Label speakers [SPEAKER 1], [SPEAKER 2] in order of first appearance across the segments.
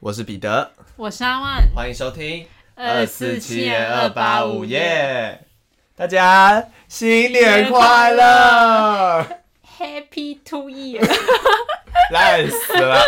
[SPEAKER 1] 我是彼得，
[SPEAKER 2] 我是阿万，
[SPEAKER 1] 欢迎收听二四七二八五耶！大家新年快乐，
[SPEAKER 2] Happy Two Year！
[SPEAKER 1] 烂死了！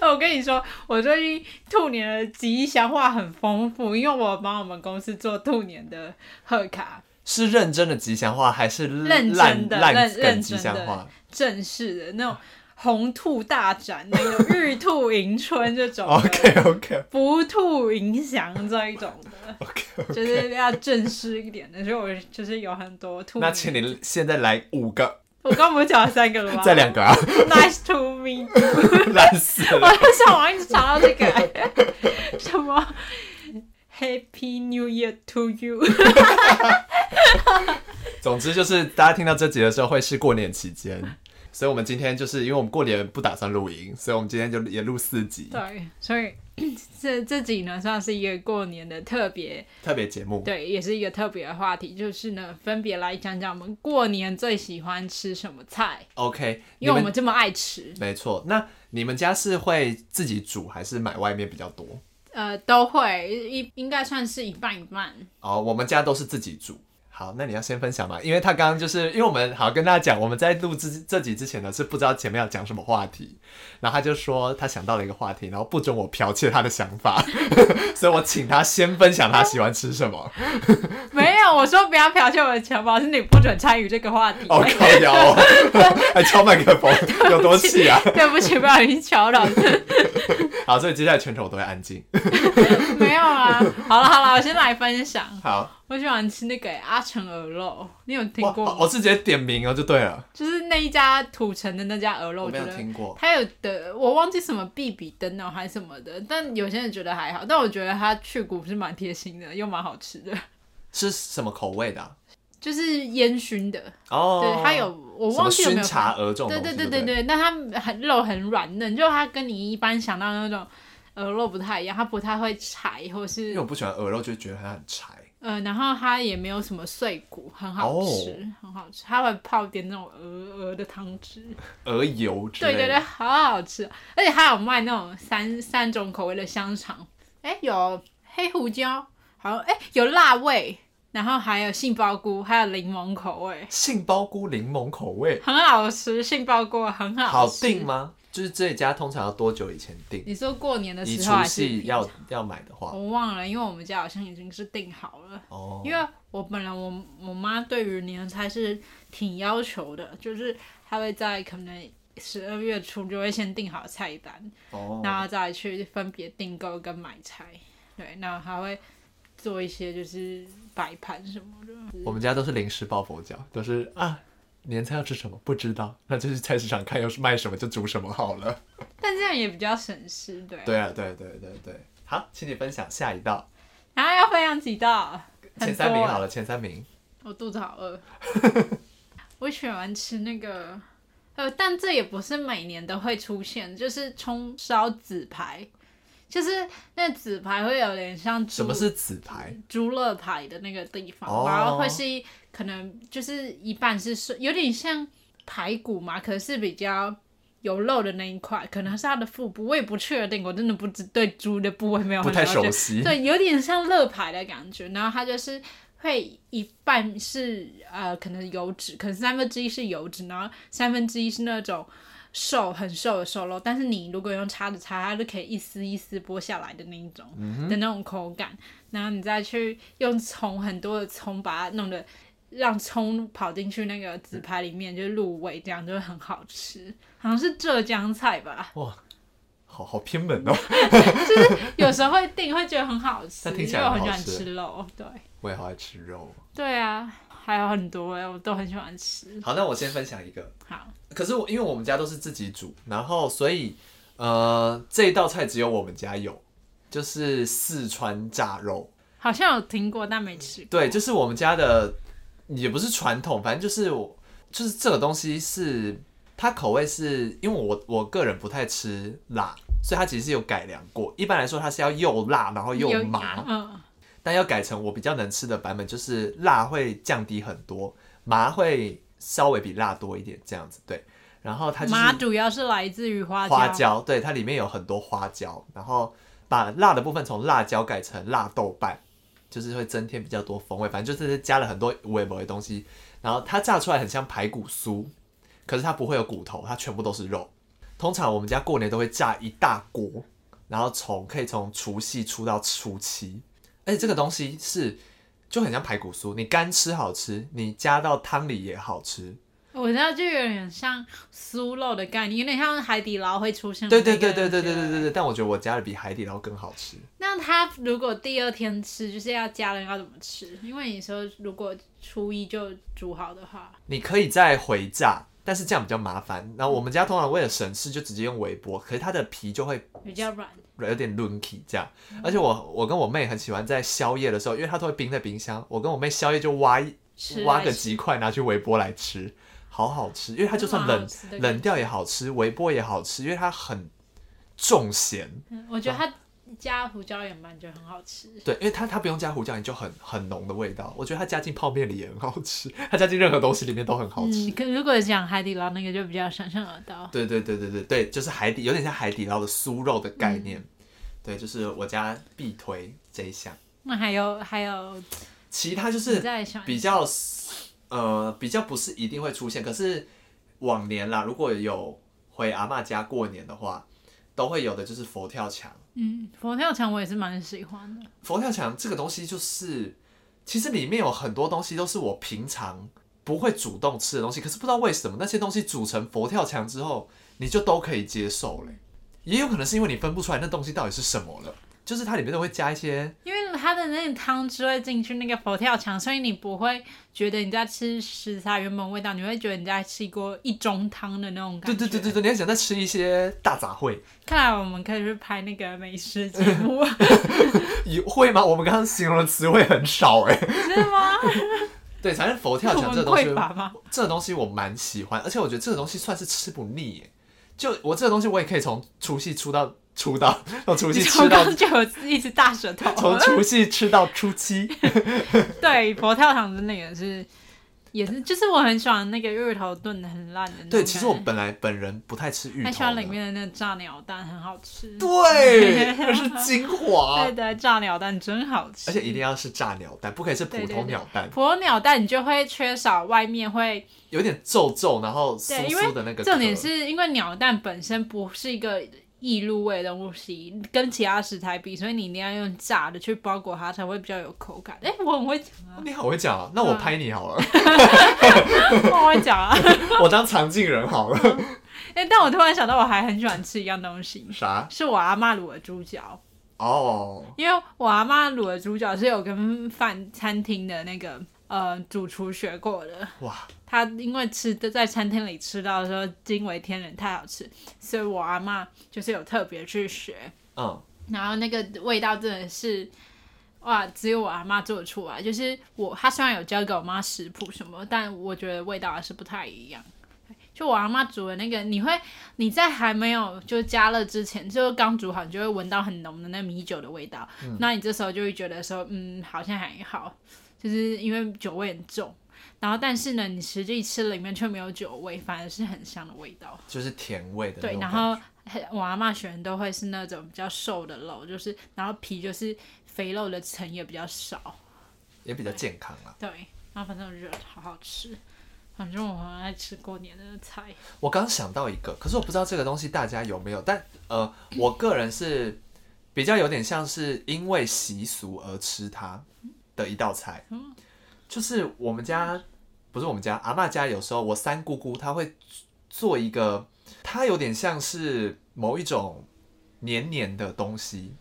[SPEAKER 2] 我跟你说，我最近兔年的吉祥话很丰富，因为我帮我们公司做兔年的贺卡。
[SPEAKER 1] 是认真的吉祥话，还是
[SPEAKER 2] 认真的、认认真
[SPEAKER 1] 吉祥话？
[SPEAKER 2] 正式的那种。红兔大展，那个玉兔迎春这种
[SPEAKER 1] ，OK OK，
[SPEAKER 2] 福兔迎祥这一种的
[SPEAKER 1] ，OK OK，
[SPEAKER 2] 就是要正式一点的，所以我就是有很多兔。
[SPEAKER 1] 那请你现在来五个，
[SPEAKER 2] 我刚不是讲了三个了吗？
[SPEAKER 1] 再两个啊
[SPEAKER 2] ，Nice to meet you，
[SPEAKER 1] 烂死了，
[SPEAKER 2] 我在上网一直查到这个，什么 Happy New Year to you，
[SPEAKER 1] 总之就是大家听到这集的时候会是过年期间。所以，我们今天就是因为我们过年不打算录音，所以我们今天就也录四集。
[SPEAKER 2] 对，所以这这集呢算是一个过年的特别
[SPEAKER 1] 特别节目。
[SPEAKER 2] 对，也是一个特别的话题，就是呢，分别来讲讲我们过年最喜欢吃什么菜。
[SPEAKER 1] OK，
[SPEAKER 2] 因为我们这么爱吃。
[SPEAKER 1] 没错，那你们家是会自己煮还是买外面比较多？
[SPEAKER 2] 呃，都会，一应该算是一半一半。
[SPEAKER 1] 哦，我们家都是自己煮。好，那你要先分享嘛，因为他刚刚就是因为我们好跟大家讲，我们在录制这集之前呢是不知道前面要讲什么话题，然后他就说他想到了一个话题，然后不准我剽窃他的想法，所以我请他先分享他喜欢吃什么。
[SPEAKER 2] 没有，我说不要剽窃我的想法，是你不准参与这个话题。
[SPEAKER 1] 哦，靠腰哦，还敲麦克风，有多气啊？
[SPEAKER 2] 对不起，不小心敲到。
[SPEAKER 1] 好，所以接下来全程我都会安静。
[SPEAKER 2] 没有啊，好了好了，我先来分享。
[SPEAKER 1] 好。
[SPEAKER 2] 我喜欢吃那个阿成鹅肉，你有听过吗？
[SPEAKER 1] 我是直接点名哦，就对了。
[SPEAKER 2] 就是那一家土城的那家鹅肉，
[SPEAKER 1] 我没有听过。
[SPEAKER 2] 他有的我忘记什么必比登哦，还是什么的，但有些人觉得还好，但我觉得他去骨是蛮贴心的，又蛮好吃的。
[SPEAKER 1] 是什么口味的啊？
[SPEAKER 2] 就是烟熏的
[SPEAKER 1] 哦。
[SPEAKER 2] 对，它有我忘记有没有
[SPEAKER 1] 茶鹅这种。
[SPEAKER 2] 对对对对对，那它很肉很软嫩，就它跟你一般想到的那种鹅肉不太一样，它不太会柴，或是
[SPEAKER 1] 因为我不喜欢鹅肉，就觉得它很柴。
[SPEAKER 2] 呃，然后它也没有什么碎骨，很好吃，oh. 很好吃。它会泡点那种鹅鹅的汤汁，
[SPEAKER 1] 鹅油之类的。
[SPEAKER 2] 对对对，好好吃。而且还有卖那种三三种口味的香肠，哎，有黑胡椒，好像哎有辣味，然后还有杏鲍菇，还有柠檬口味。
[SPEAKER 1] 杏鲍菇柠檬口味，
[SPEAKER 2] 很好吃。杏鲍菇很好吃。
[SPEAKER 1] 好订吗？就是这一家通常要多久以前订？
[SPEAKER 2] 你说过年的时候还是
[SPEAKER 1] 要要买的话？
[SPEAKER 2] 我忘了，因为我们家好像已经是订好了。哦。因为我本来我我妈对于年菜是挺要求的，就是她会在可能十二月初就会先订好菜单，哦，然后再去分别订购跟买菜。对，然后还会做一些就是摆盘什么的。
[SPEAKER 1] 我们家都是临时抱佛脚，都是啊。年菜要吃什么？不知道，那就去菜市场看要是卖什么就煮什么好了。
[SPEAKER 2] 但这样也比较省事，对。
[SPEAKER 1] 对啊，对对对对。好，请你分享下一道。
[SPEAKER 2] 然后要分享几道？
[SPEAKER 1] 前三名好了，前三名。
[SPEAKER 2] 我肚子好饿。我喜欢吃那个，呃，但这也不是每年都会出现，就是葱烧紫排。就是那紫排会有点像
[SPEAKER 1] 什么是紫排？
[SPEAKER 2] 猪肋排的那个地方，oh. 然后会是可能就是一半是有点像排骨嘛，可是比较有肉的那一块，可能是它的腹部，我也不确定，我真的不知对猪的部位没有
[SPEAKER 1] 太熟悉。
[SPEAKER 2] 对，有点像肋排的感觉，然后它就是会一半是呃可能油脂，可能三分之一是油脂，然后三分之一是那种。瘦很瘦的瘦肉，但是你如果用叉子叉，它就可以一丝一丝剥下来的那一种、嗯、的那种口感。然后你再去用葱很多的葱把它弄得让葱跑进去那个纸排里面，嗯、就入味，这样就会很好吃。好像是浙江菜吧？
[SPEAKER 1] 哇，好好偏门哦。
[SPEAKER 2] 就是有时候会订，会觉得很好吃，
[SPEAKER 1] 因为
[SPEAKER 2] 我很喜欢吃肉。对，
[SPEAKER 1] 我也好爱吃肉。
[SPEAKER 2] 对啊。还有很多哎，我都很喜欢吃。
[SPEAKER 1] 好，那我先分享一个。
[SPEAKER 2] 好。
[SPEAKER 1] 可是我因为我们家都是自己煮，然后所以呃这一道菜只有我们家有，就是四川炸肉。
[SPEAKER 2] 好像有听过，但没吃过。
[SPEAKER 1] 对，就是我们家的，也不是传统，反正就是我就是这个东西是它口味是因为我我个人不太吃辣，所以它其实是有改良过。一般来说它是要又辣然后又麻。嗯。但要改成我比较能吃的版本，就是辣会降低很多，麻会稍微比辣多一点这样子。对，然后它就是
[SPEAKER 2] 麻主要是来自于花
[SPEAKER 1] 花椒，对，它里面有很多花椒，然后把辣的部分从辣椒改成辣豆瓣，就是会增添比较多风味。反正就是加了很多微博的东西，然后它炸出来很像排骨酥，可是它不会有骨头，它全部都是肉。通常我们家过年都会炸一大锅，然后从可以从除夕出到初七，而且这个东西是就很像排骨酥，你干吃好吃，你加到汤里也好吃。
[SPEAKER 2] 我知道就有点像酥肉的概念，有点像海底捞会出现的。
[SPEAKER 1] 对对对对对对对对对，但我觉得我加的比海底捞更好吃。
[SPEAKER 2] 那他如果第二天吃，就是要家人要怎么吃？因为你说如果初一就煮好的话，
[SPEAKER 1] 你可以再回炸。但是这样比较麻烦，然后我们家通常为了省事就直接用微波，可是它的皮就会
[SPEAKER 2] 比较软，
[SPEAKER 1] 有点 lunky 这样。而且我我跟我妹很喜欢在宵夜的时候，因为它都会冰在冰箱，我跟我妹宵夜就挖一挖个几块拿去微波来吃，好好吃。因为它就算冷冷掉也好吃，微波也好吃，因为它很重咸。
[SPEAKER 2] 我觉得它。加胡椒盐拌就很好吃。
[SPEAKER 1] 对，因为它它不用加胡椒盐就很很浓的味道。我觉得它加进泡面里也很好吃，它加进任何东西里面都很好吃。
[SPEAKER 2] 嗯，可如果讲海底捞那个就比较想象得到。
[SPEAKER 1] 对对对对对对，就是海底有点像海底捞的酥肉的概念。嗯、对，就是我家必推这一项。
[SPEAKER 2] 那还有还有
[SPEAKER 1] 其他就是比较呃比较不是一定会出现，可是往年啦，如果有回阿妈家过年的话，都会有的就是佛跳墙。
[SPEAKER 2] 嗯，佛跳墙我也是蛮喜欢的。
[SPEAKER 1] 佛跳墙这个东西就是，其实里面有很多东西都是我平常不会主动吃的东西，可是不知道为什么那些东西煮成佛跳墙之后，你就都可以接受嘞。也有可能是因为你分不出来那东西到底是什么了。就是它里面都会加一些，
[SPEAKER 2] 因为它的那个汤汁会进去那个佛跳墙，所以你不会觉得你在吃食材原本味道，你会觉得你在吃一锅一盅汤的那种感觉。
[SPEAKER 1] 对对对对对，你还想再吃一些大杂烩。
[SPEAKER 2] 看来我们可以去拍那个美食节目。
[SPEAKER 1] 有会吗？我们刚刚形容的词汇很少哎。
[SPEAKER 2] 是吗？
[SPEAKER 1] 对，反正佛跳墙这个东西，这个东西我蛮喜欢，而且我觉得这个东西算是吃不腻耶。就我这个东西，我也可以从除夕出到。出道，从除夕吃到
[SPEAKER 2] 就有一只大舌头。
[SPEAKER 1] 从除夕吃到初七，
[SPEAKER 2] 对，佛跳墙的那个是，也是，就是我很喜欢那个芋头炖的很烂的那种。
[SPEAKER 1] 对，其实我本来本人不太吃芋头，
[SPEAKER 2] 很喜欢里面的那个炸鸟蛋，很好吃。
[SPEAKER 1] 对，那是 精华。
[SPEAKER 2] 对对，炸鸟蛋真好吃，
[SPEAKER 1] 而且一定要是炸鸟蛋，不可以是普通鸟蛋。
[SPEAKER 2] 普通鸟蛋你就会缺少外面会
[SPEAKER 1] 有点皱皱，然后酥酥的那个。
[SPEAKER 2] 重点是因为鸟蛋本身不是一个。易入味的东西跟其他食材比，所以你一定要用炸的去包裹它，才会比较有口感。哎、欸，我很会讲啊！
[SPEAKER 1] 你好会讲啊！那我拍你好了。
[SPEAKER 2] 我会讲啊！
[SPEAKER 1] 我当常进人好了。
[SPEAKER 2] 哎、欸，但我突然想到，我还很喜欢吃一样东西。
[SPEAKER 1] 啥？
[SPEAKER 2] 是我阿妈卤的猪脚。
[SPEAKER 1] 哦。
[SPEAKER 2] 因为我阿妈卤的猪脚是有跟饭餐厅的那个呃主厨学过的。哇。他因为吃的在餐厅里吃到的时候惊为天人，太好吃，所以我阿妈就是有特别去学，嗯，然后那个味道真的是哇，只有我阿妈做出来。就是我，他虽然有教给我妈食谱什么，但我觉得味道还是不太一样。就我阿妈煮的那个，你会你在还没有就加热之前，就刚煮好，你就会闻到很浓的那米酒的味道。嗯，那你这时候就会觉得说，嗯，好像还好，就是因为酒味很重。然后，但是呢，你实际吃里面却没有酒味，反而是很香的味道，
[SPEAKER 1] 就是甜味的。
[SPEAKER 2] 对，然后我阿妈选都会是那种比较瘦的肉，就是然后皮就是肥肉的层也比较少，
[SPEAKER 1] 也比较健康啊。
[SPEAKER 2] 对，然后反正我觉得好好吃，反正我很爱吃过年的菜。
[SPEAKER 1] 我刚想到一个，可是我不知道这个东西大家有没有，但呃，我个人是比较有点像是因为习俗而吃它的一道菜，嗯，就是我们家。不是我们家阿妈家，有时候我三姑姑她会做一个，它有点像是某一种黏黏的东西，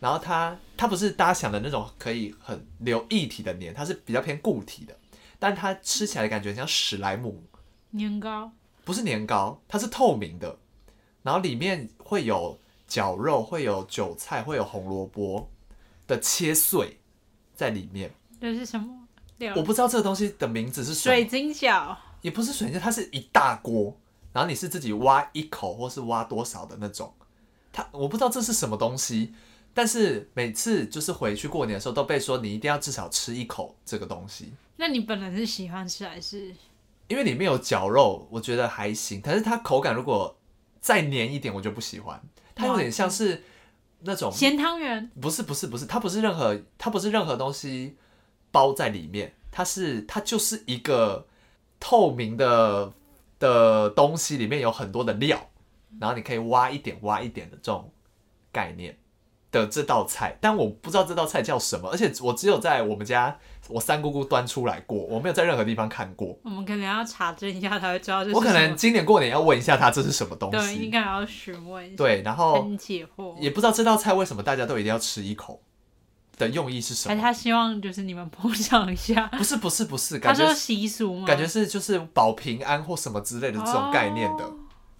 [SPEAKER 1] 然后它它不是大家想的那种可以很流液体的黏，它是比较偏固体的，但它吃起来的感觉像史莱姆
[SPEAKER 2] 年糕，
[SPEAKER 1] 不是年糕，它是透明的，然后里面会有绞肉，会有韭菜，会有红萝卜的切碎在里面。
[SPEAKER 2] 这是什么？
[SPEAKER 1] 我不知道这个东西的名字是，
[SPEAKER 2] 水晶饺，
[SPEAKER 1] 也不是水晶，它是一大锅，然后你是自己挖一口或是挖多少的那种，它我不知道这是什么东西，但是每次就是回去过年的时候都被说你一定要至少吃一口这个东西。
[SPEAKER 2] 那你本来是喜欢吃还是？
[SPEAKER 1] 因为里面有绞肉，我觉得还行。但是它口感如果再黏一点，我就不喜欢。它有点像是那种
[SPEAKER 2] 咸汤圆，
[SPEAKER 1] 不是不是不是，它不是任何它不是任何东西包在里面，它是它就是一个透明的的东西，里面有很多的料，然后你可以挖一点挖一点的这种概念的这道菜，但我不知道这道菜叫什么，而且我只有在我们家。我三姑姑端出来过，我没有在任何地方看过。
[SPEAKER 2] 我们可能要查证一下，才会知道这是。
[SPEAKER 1] 我可能今年过年要问一下他这是什么东西。
[SPEAKER 2] 对，应该要询问一下。
[SPEAKER 1] 对，然后
[SPEAKER 2] 解惑。
[SPEAKER 1] 也不知道这道菜为什么大家都一定要吃一口的用意是什么？
[SPEAKER 2] 他希望就是你们捧场一下。
[SPEAKER 1] 不是不是不是，
[SPEAKER 2] 他说习俗吗？
[SPEAKER 1] 感觉是就是保平安或什么之类的这种概念的、哦、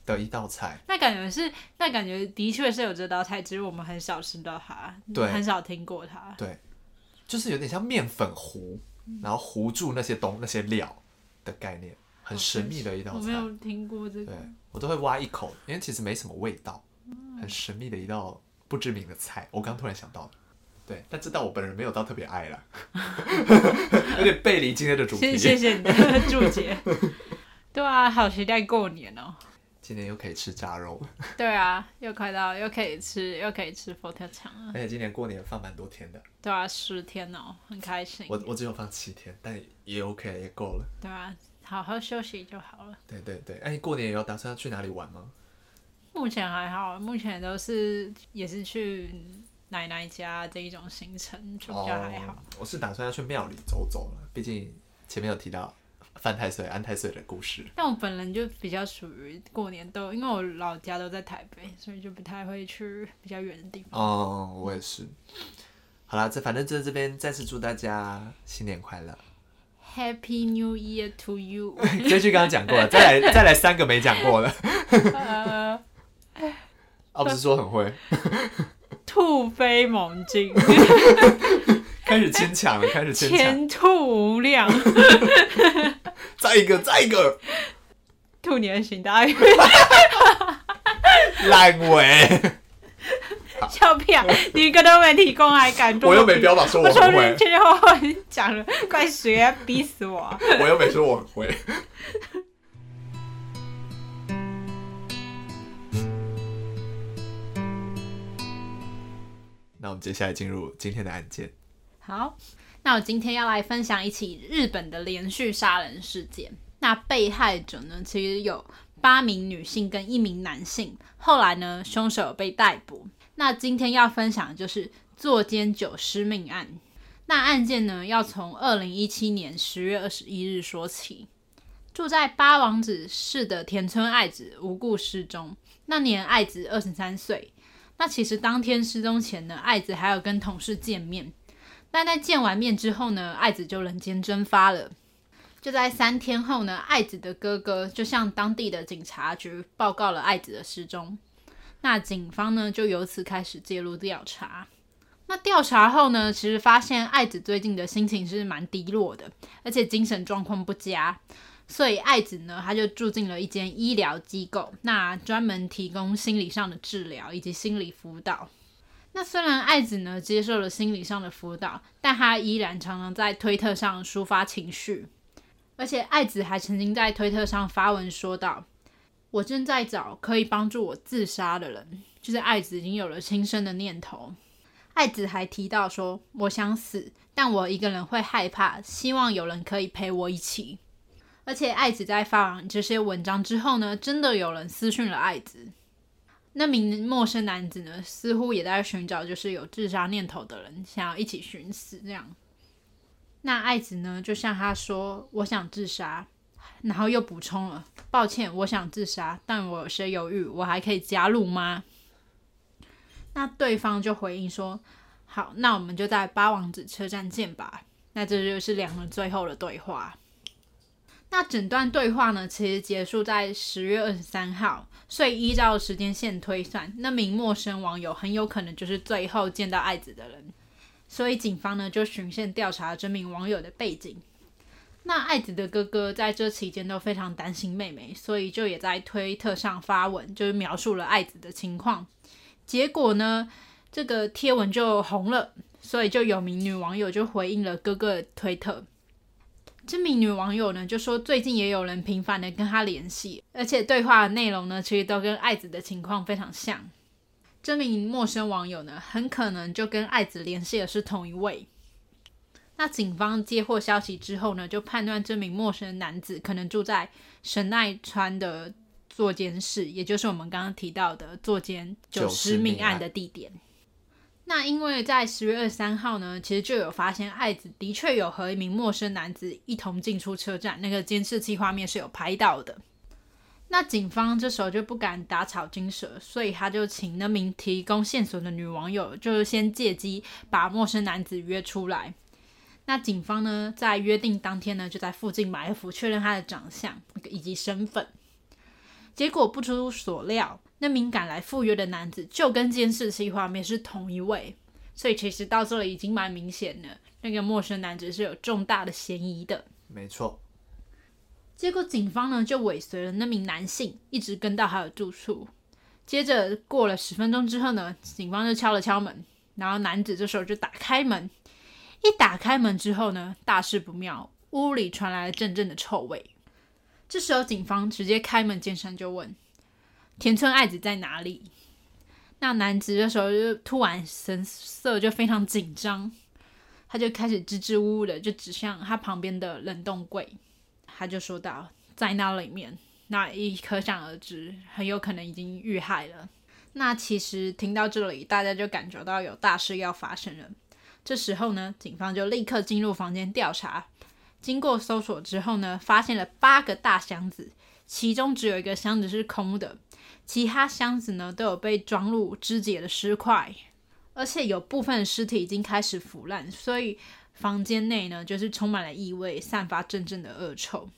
[SPEAKER 1] 的一道菜。
[SPEAKER 2] 那感觉是，那感觉的确是有这道菜，只是我们很少吃到它，对，很少听过它。
[SPEAKER 1] 对，就是有点像面粉糊。然后糊住那些东那些料的概念，很神秘的一道菜。
[SPEAKER 2] 我没有听过这个。
[SPEAKER 1] 对，我都会挖一口，因为其实没什么味道，很神秘的一道不知名的菜。我刚突然想到，对，但这道我本人没有到特别爱了，有点背离今天的主题。
[SPEAKER 2] 谢谢你的注解。对啊，好期待过年哦。
[SPEAKER 1] 今年又可以吃炸肉，
[SPEAKER 2] 对啊，又快到又可以吃又可以吃佛跳墙了。
[SPEAKER 1] 而且今年过年放蛮多天的，
[SPEAKER 2] 对啊，十天哦，很开心。
[SPEAKER 1] 我我只有放七天，但也 OK，也够了。
[SPEAKER 2] 对啊，好好休息就好了。
[SPEAKER 1] 对对对，哎，你过年有打算要去哪里玩吗？
[SPEAKER 2] 目前还好，目前都是也是去奶奶家这一种行程，就比较还好。哦，
[SPEAKER 1] 我是打算要去庙里走走了，毕竟前面有提到。犯太岁、安太岁的故事。
[SPEAKER 2] 但我本人就比较属于过年都，因为我老家都在台北，所以就不太会去比较远的地方。
[SPEAKER 1] 哦，我也是。好啦，这反正就这边再次祝大家新年快乐
[SPEAKER 2] ，Happy New Year to you。
[SPEAKER 1] 这句刚刚讲过了，再来 再来三个没讲过了。呃，啊，不是说很会。
[SPEAKER 2] 突飞猛进。
[SPEAKER 1] 开始牵强了，开始牵强。
[SPEAKER 2] 前途无量。
[SPEAKER 1] 再一个，再一个。
[SPEAKER 2] 兔年行大运。
[SPEAKER 1] 烂尾。
[SPEAKER 2] 笑屁啊！你一个都没提供，还敢？
[SPEAKER 1] 我又没标榜说我很会。
[SPEAKER 2] 我前前后后讲了，快学啊？逼死我！
[SPEAKER 1] 我又没说我很会。那我们接下来进入今天的案件。
[SPEAKER 2] 好，那我今天要来分享一起日本的连续杀人事件。那被害者呢，其实有八名女性跟一名男性。后来呢，凶手被逮捕。那今天要分享的就是坐监九尸命案。那案件呢，要从二零一七年十月二十一日说起。住在八王子市的田村爱子无故失踪，那年爱子二十三岁。那其实当天失踪前呢，爱子还有跟同事见面。但在见完面之后呢，爱子就人间蒸发了。就在三天后呢，爱子的哥哥就向当地的警察局报告了爱子的失踪。那警方呢，就由此开始介入调查。那调查后呢，其实发现爱子最近的心情是蛮低落的，而且精神状况不佳。所以爱子呢，他就住进了一间医疗机构，那专门提供心理上的治疗以及心理辅导。那虽然爱子呢接受了心理上的辅导，但他依然常常在推特上抒发情绪，而且爱子还曾经在推特上发文说道：“我正在找可以帮助我自杀的人。”就是爱子已经有了轻生的念头。爱子还提到说：“我想死，但我一个人会害怕，希望有人可以陪我一起。”而且爱子在发完这些文章之后呢，真的有人私讯了爱子。那名陌生男子呢，似乎也在寻找，就是有自杀念头的人，想要一起寻死这样。那爱子呢，就向他说：“我想自杀。”然后又补充了：“抱歉，我想自杀，但我有些犹豫，我还可以加入吗？”那对方就回应说：“好，那我们就在八王子车站见吧。”那这就是两人最后的对话。那整段对话呢，其实结束在十月二十三号，所以依照时间线推算，那名陌生网友很有可能就是最后见到爱子的人。所以警方呢就循线调查这名网友的背景。那爱子的哥哥在这期间都非常担心妹妹，所以就也在推特上发文，就是描述了爱子的情况。结果呢，这个贴文就红了，所以就有名女网友就回应了哥哥的推特。这名女网友呢就说，最近也有人频繁的跟她联系，而且对话的内容呢，其实都跟爱子的情况非常像。这名陌生网友呢，很可能就跟爱子联系的是同一位。那警方接获消息之后呢，就判断这名陌生男子可能住在神奈川的坐监室，也就是我们刚刚提到的坐监九尸命案的地点。那因为在十月二十三号呢，其实就有发现爱子的确有和一名陌生男子一同进出车站，那个监视器画面是有拍到的。那警方这时候就不敢打草惊蛇，所以他就请那名提供线索的女网友，就是先借机把陌生男子约出来。那警方呢，在约定当天呢，就在附近埋伏，确认他的长相以及身份。结果不出所料。那名赶来赴约的男子就跟监视器画面是同一位，所以其实到这里已经蛮明显的，那个陌生男子是有重大的嫌疑的。
[SPEAKER 1] 没错。
[SPEAKER 2] 结果警方呢就尾随了那名男性，一直跟到他的住处。接着过了十分钟之后呢，警方就敲了敲门，然后男子这时候就打开门。一打开门之后呢，大事不妙，屋里传来了阵阵的臭味。这时候警方直接开门见山就问。田村爱子在哪里？那男子这时候就突然神色就非常紧张，他就开始支支吾吾的就指向他旁边的冷冻柜，他就说道：“在那里面。”那一可想而知，很有可能已经遇害了。那其实听到这里，大家就感觉到有大事要发生了。这时候呢，警方就立刻进入房间调查。经过搜索之后呢，发现了八个大箱子，其中只有一个箱子是空的。其他箱子呢，都有被装入肢解的尸块，而且有部分尸体已经开始腐烂，所以房间内呢就是充满了异味，散发阵阵的恶臭。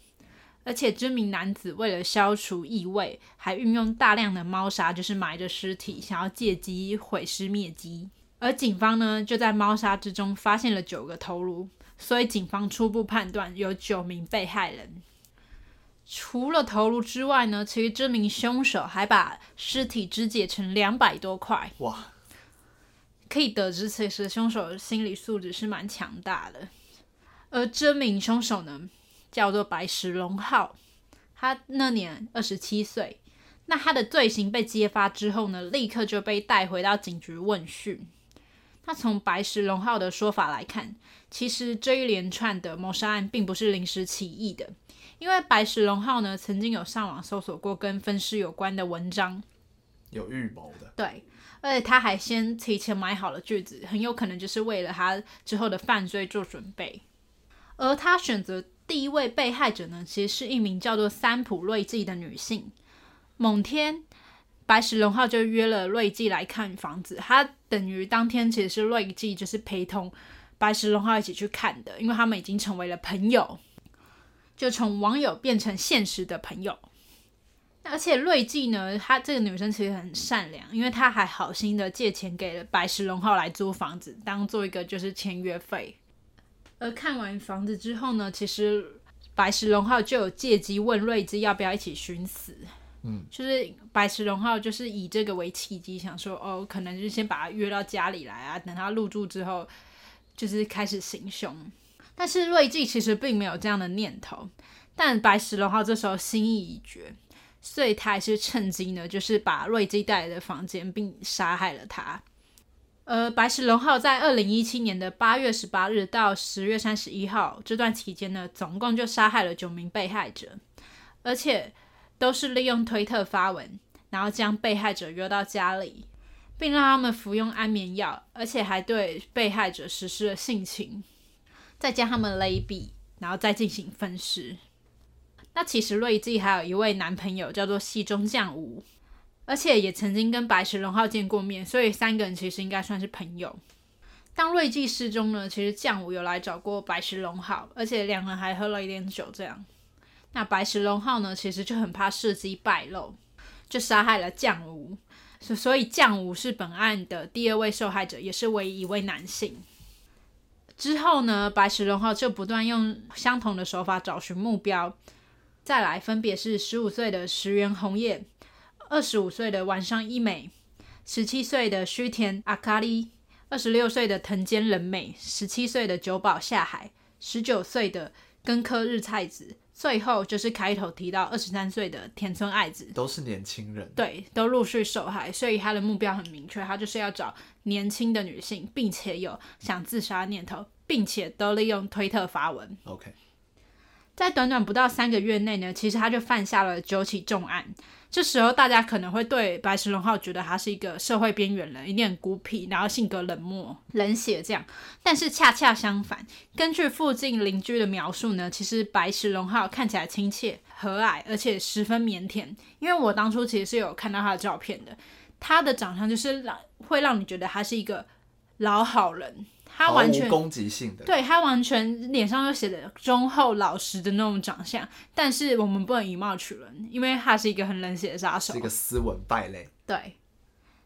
[SPEAKER 2] 而且这名男子为了消除异味，还运用大量的猫砂，就是埋着尸体，想要借机毁尸灭迹。而警方呢就在猫砂之中发现了九个头颅，所以警方初步判断有九名被害人。除了头颅之外呢，其实这名凶手还把尸体肢解成两百多块。
[SPEAKER 1] 哇！
[SPEAKER 2] 可以得知，其实凶手的心理素质是蛮强大的。而这名凶手呢，叫做白石龙浩，他那年二十七岁。那他的罪行被揭发之后呢，立刻就被带回到警局问讯。那从白石龙浩的说法来看，其实这一连串的谋杀案并不是临时起意的。因为白石龙浩呢，曾经有上网搜索过跟分尸有关的文章，
[SPEAKER 1] 有预谋的。
[SPEAKER 2] 对，而且他还先提前买好了句子，很有可能就是为了他之后的犯罪做准备。而他选择第一位被害者呢，其实是一名叫做三浦瑞纪的女性。某天，白石龙浩就约了瑞纪来看房子，他等于当天其实是瑞纪就是陪同白石龙浩一起去看的，因为他们已经成为了朋友。就从网友变成现实的朋友，而且瑞纪呢，她这个女生其实很善良，因为她还好心的借钱给了白石龙浩来租房子，当做一个就是签约费。而看完房子之后呢，其实白石龙浩就有借机问瑞纪要不要一起寻死。嗯，就是白石龙浩就是以这个为契机，想说哦，可能就先把他约到家里来啊，等他入住之后，就是开始行凶。但是瑞纪其实并没有这样的念头，但白石龙浩这时候心意已决，所以他还是趁机呢，就是把瑞纪带来的房间，并杀害了他。而白石龙浩在二零一七年的八月十八日到十月三十一号这段期间呢，总共就杀害了九名被害者，而且都是利用推特发文，然后将被害者约到家里，并让他们服用安眠药，而且还对被害者实施了性侵。再将他们勒毙，然后再进行分尸。那其实瑞纪还有一位男朋友叫做戏中将吾，而且也曾经跟白石龙浩见过面，所以三个人其实应该算是朋友。当瑞纪失踪呢，其实将吾有来找过白石龙浩，而且两人还喝了一点酒。这样，那白石龙浩呢，其实就很怕事迹败露，就杀害了将吾。所以将吾是本案的第二位受害者，也是唯一一位男性。之后呢，白石龙号就不断用相同的手法找寻目标。再来，分别是十五岁的石原红叶、二十五岁的丸上一美、十七岁的须田阿卡丽、二十六岁的藤间仁美、十七岁的久保下海、十九岁的根科日菜子，最后就是开头提到二十三岁的田村爱子，
[SPEAKER 1] 都是年轻人，
[SPEAKER 2] 对，都陆续受害，所以他的目标很明确，他就是要找年轻的女性，并且有想自杀念头，并且都利用推特发文。
[SPEAKER 1] OK。
[SPEAKER 2] 在短短不到三个月内呢，其实他就犯下了九起重案。这时候大家可能会对白石龙浩觉得他是一个社会边缘人，一点孤僻，然后性格冷漠、冷血这样。但是恰恰相反，根据附近邻居的描述呢，其实白石龙浩看起来亲切、和蔼，而且十分腼腆。因为我当初其实是有看到他的照片的，他的长相就是让会让你觉得他是一个老好人。他完全
[SPEAKER 1] 攻击性的，
[SPEAKER 2] 对，他完全脸上就写的忠厚老实的那种长相，但是我们不能以貌取人，因为他是一个很冷血的杀手，
[SPEAKER 1] 是一个斯文败类。
[SPEAKER 2] 对，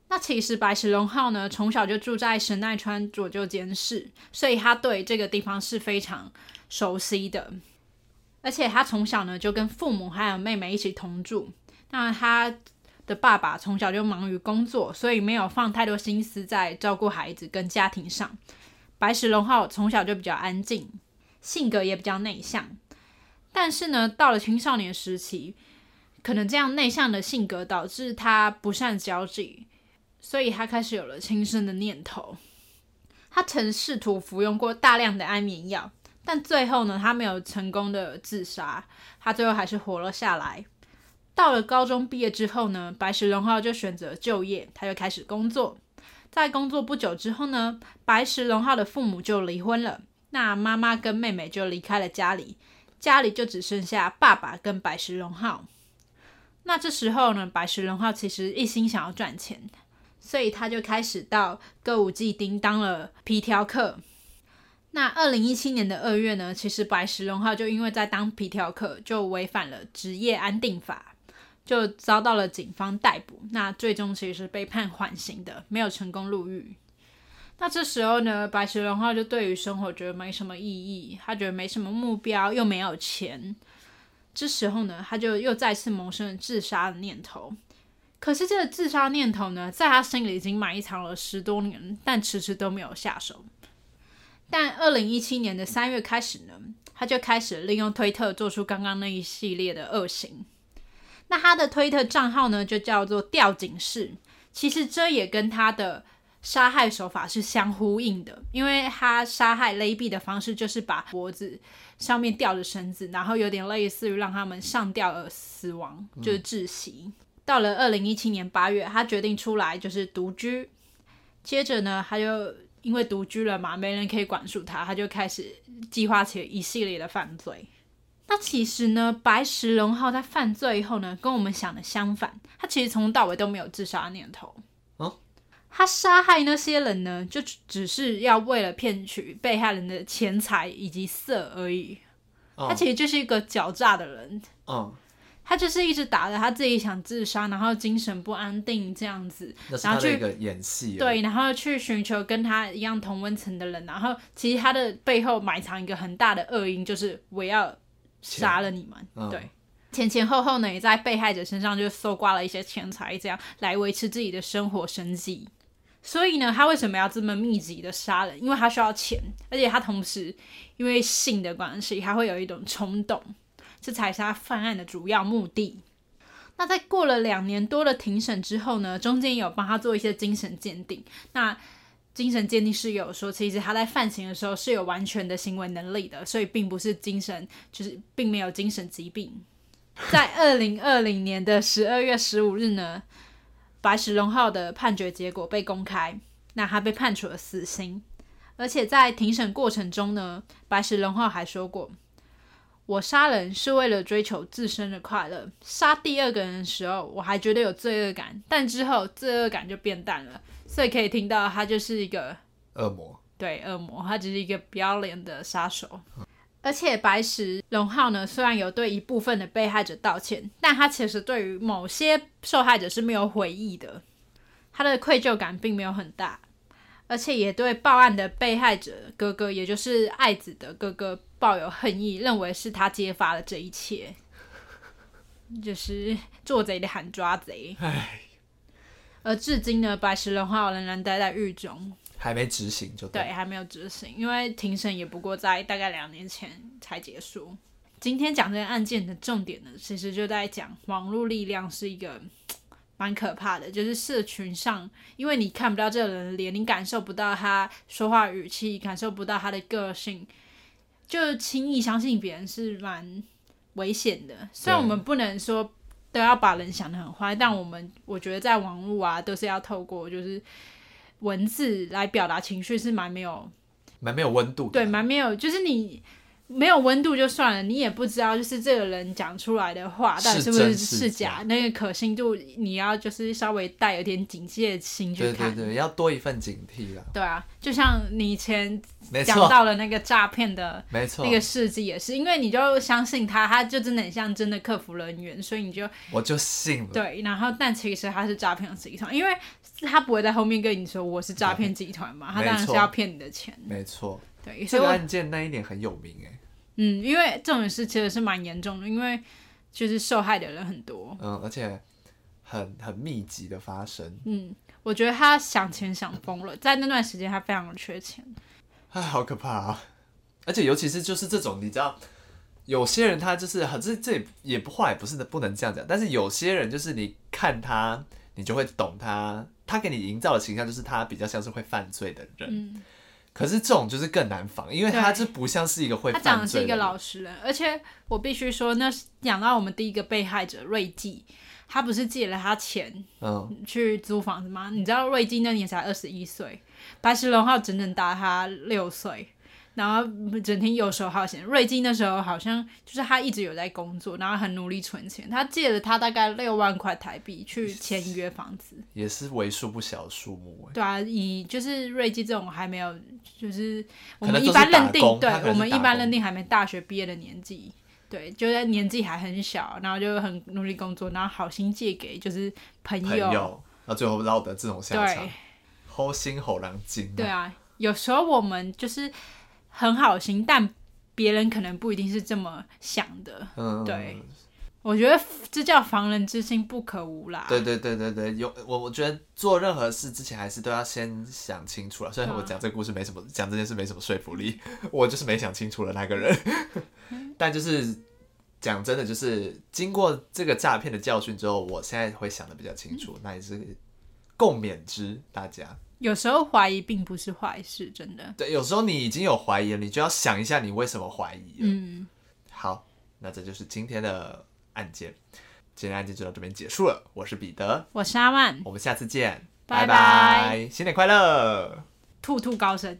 [SPEAKER 2] 那其实白石龙浩呢，从小就住在神奈川左旧监市，所以他对这个地方是非常熟悉的，而且他从小呢就跟父母还有妹妹一起同住。那他的爸爸从小就忙于工作，所以没有放太多心思在照顾孩子跟家庭上。白石龙浩从小就比较安静，性格也比较内向，但是呢，到了青少年时期，可能这样内向的性格导致他不善交际，所以他开始有了轻生的念头。他曾试图服用过大量的安眠药，但最后呢，他没有成功的自杀，他最后还是活了下来。到了高中毕业之后呢，白石龙浩就选择就业，他就开始工作。在工作不久之后呢，白石龙浩的父母就离婚了，那妈妈跟妹妹就离开了家里，家里就只剩下爸爸跟白石龙浩。那这时候呢，白石龙浩其实一心想要赚钱，所以他就开始到歌舞伎町当了皮条客。那二零一七年的二月呢，其实白石龙浩就因为在当皮条客，就违反了职业安定法。就遭到了警方逮捕，那最终其实是被判缓刑的，没有成功入狱。那这时候呢，白石龙浩就对于生活觉得没什么意义，他觉得没什么目标，又没有钱。这时候呢，他就又再次萌生了自杀的念头。可是这个自杀念头呢，在他心里已经埋藏了十多年，但迟迟都没有下手。但二零一七年的三月开始呢，他就开始利用推特做出刚刚那一系列的恶行。那他的推特账号呢，就叫做吊井式。其实这也跟他的杀害手法是相呼应的，因为他杀害勒毙的方式就是把脖子上面吊着绳子，然后有点类似于让他们上吊而死亡，就是窒息。嗯、到了二零一七年八月，他决定出来就是独居。接着呢，他就因为独居了嘛，没人可以管束他，他就开始计划起了一系列的犯罪。那其实呢，白石龙浩在犯罪以后呢，跟我们想的相反，他其实从头到尾都没有自杀念头。
[SPEAKER 1] 哦，
[SPEAKER 2] 他杀害那些人呢，就只是要为了骗取被害人的钱财以及色而已。哦，他其实就是一个狡诈的人。
[SPEAKER 1] 哦，
[SPEAKER 2] 他就是一直打着他自己想自杀，然后精神不安定这样子，
[SPEAKER 1] 然后去演戏，
[SPEAKER 2] 对，然后去寻求跟他一样同温层的人，然后其实他的背后埋藏一个很大的恶因，就是我要。杀了你们，嗯、对，前前后后呢，也在被害者身上就搜刮了一些钱财，这样来维持自己的生活生计。所以呢，他为什么要这么密集的杀人？因为他需要钱，而且他同时因为性的关系，他会有一种冲动，这才是他犯案的主要目的。那在过了两年多的庭审之后呢，中间有帮他做一些精神鉴定。那精神鉴定师有说，其实他在犯行的时候是有完全的行为能力的，所以并不是精神，就是并没有精神疾病。在二零二零年的十二月十五日呢，白石龙浩的判决结果被公开，那他被判处了死刑。而且在庭审过程中呢，白石龙浩还说过：“我杀人是为了追求自身的快乐，杀第二个人的时候，我还觉得有罪恶感，但之后罪恶感就变淡了。”所以可以听到，他就是一个
[SPEAKER 1] 恶魔，
[SPEAKER 2] 对，恶魔，他只是一个不要脸的杀手。嗯、而且白石龙浩呢，虽然有对一部分的被害者道歉，但他其实对于某些受害者是没有悔意的，他的愧疚感并没有很大，而且也对报案的被害者哥哥，也就是爱子的哥哥抱有恨意，认为是他揭发了这一切，就是做贼的喊抓贼。
[SPEAKER 1] 唉。
[SPEAKER 2] 而至今呢，白石龙浩仍然待在狱中。
[SPEAKER 1] 还没执行就对，
[SPEAKER 2] 对，还没有执行，因为庭审也不过在大概两年前才结束。今天讲这个案件的重点呢，其实就在讲网络力量是一个蛮可怕的，就是社群上，因为你看不到这个人的脸，你感受不到他说话语气，感受不到他的个性，就轻易相信别人是蛮危险的。虽然我们不能说都要把人想得很坏，但我们我觉得在网络啊，都是要透过就是。文字来表达情绪是蛮没有，
[SPEAKER 1] 蛮没有温度的。
[SPEAKER 2] 对，蛮没有，就是你没有温度就算了，你也不知道就是这个人讲出来的话到底是不是是假，那个可信度你要就是稍微带有点警戒心去看。
[SPEAKER 1] 对对对，要多一份警惕了。
[SPEAKER 2] 对啊，就像你以前讲到了那个诈骗的，
[SPEAKER 1] 没错，
[SPEAKER 2] 那个事迹也是，因为你就相信他，他就真的很像真的客服人员，所以你就
[SPEAKER 1] 我就信了。
[SPEAKER 2] 对，然后但其实他是诈骗集团，因为。他不会在后面跟你说我是诈骗集团嘛？他当然是要骗你的钱。
[SPEAKER 1] 没错，
[SPEAKER 2] 对，
[SPEAKER 1] 这个案件那一点很有名哎。
[SPEAKER 2] 嗯，因为这种事其实是蛮严重的，因为就是受害的人很多。
[SPEAKER 1] 嗯，而且很很密集的发生。
[SPEAKER 2] 嗯，我觉得他想钱想疯了，在那段时间他非常的缺钱。
[SPEAKER 1] 哎，好可怕啊！而且尤其是就是这种，你知道，有些人他就是很这这也不坏，不是不能这样讲。但是有些人就是你看他，你就会懂他。他给你营造的形象就是他比较像是会犯罪的人，嗯、可是这种就是更难防，因为他这不像是一个会。
[SPEAKER 2] 他讲的是一个老实人，而且我必须说，那讲到我们第一个被害者瑞记，他不是借了他钱，嗯，去租房子吗？你知道瑞记那年才二十一岁，白石龙浩整整大他六岁。然后整天游手好闲。瑞金那时候好像就是他一直有在工作，然后很努力存钱。他借了他大概六万块台币去签约房子，
[SPEAKER 1] 也是为数不小的数目。
[SPEAKER 2] 对啊，以就是瑞金这种还没有，就是我们一般认定，对我们一般认定还没大学毕业的年纪，对，就在年纪还很小，然后就很努力工作，然后好心借给就是朋友，朋友
[SPEAKER 1] 然后最后落得这种下场，好心好人精。
[SPEAKER 2] 对啊，有时候我们就是。很好心，但别人可能不一定是这么想的。嗯，对，我觉得这叫防人之心不可无啦。
[SPEAKER 1] 对对对对对，有我我觉得做任何事之前还是都要先想清楚了。虽然我讲这个故事没什么，讲这件事没什么说服力，我就是没想清楚的那个人。但就是讲真的，就是经过这个诈骗的教训之后，我现在会想的比较清楚，那也是共勉之，大家。
[SPEAKER 2] 有时候怀疑并不是坏事，真的。
[SPEAKER 1] 对，有时候你已经有怀疑了，你就要想一下你为什么怀疑。
[SPEAKER 2] 嗯，
[SPEAKER 1] 好，那这就是今天的案件，今天的案件就到这边结束了。我是彼得，
[SPEAKER 2] 我是阿曼，
[SPEAKER 1] 我们下次见，
[SPEAKER 2] 拜拜，
[SPEAKER 1] 拜拜，新年快乐，
[SPEAKER 2] 兔兔高升。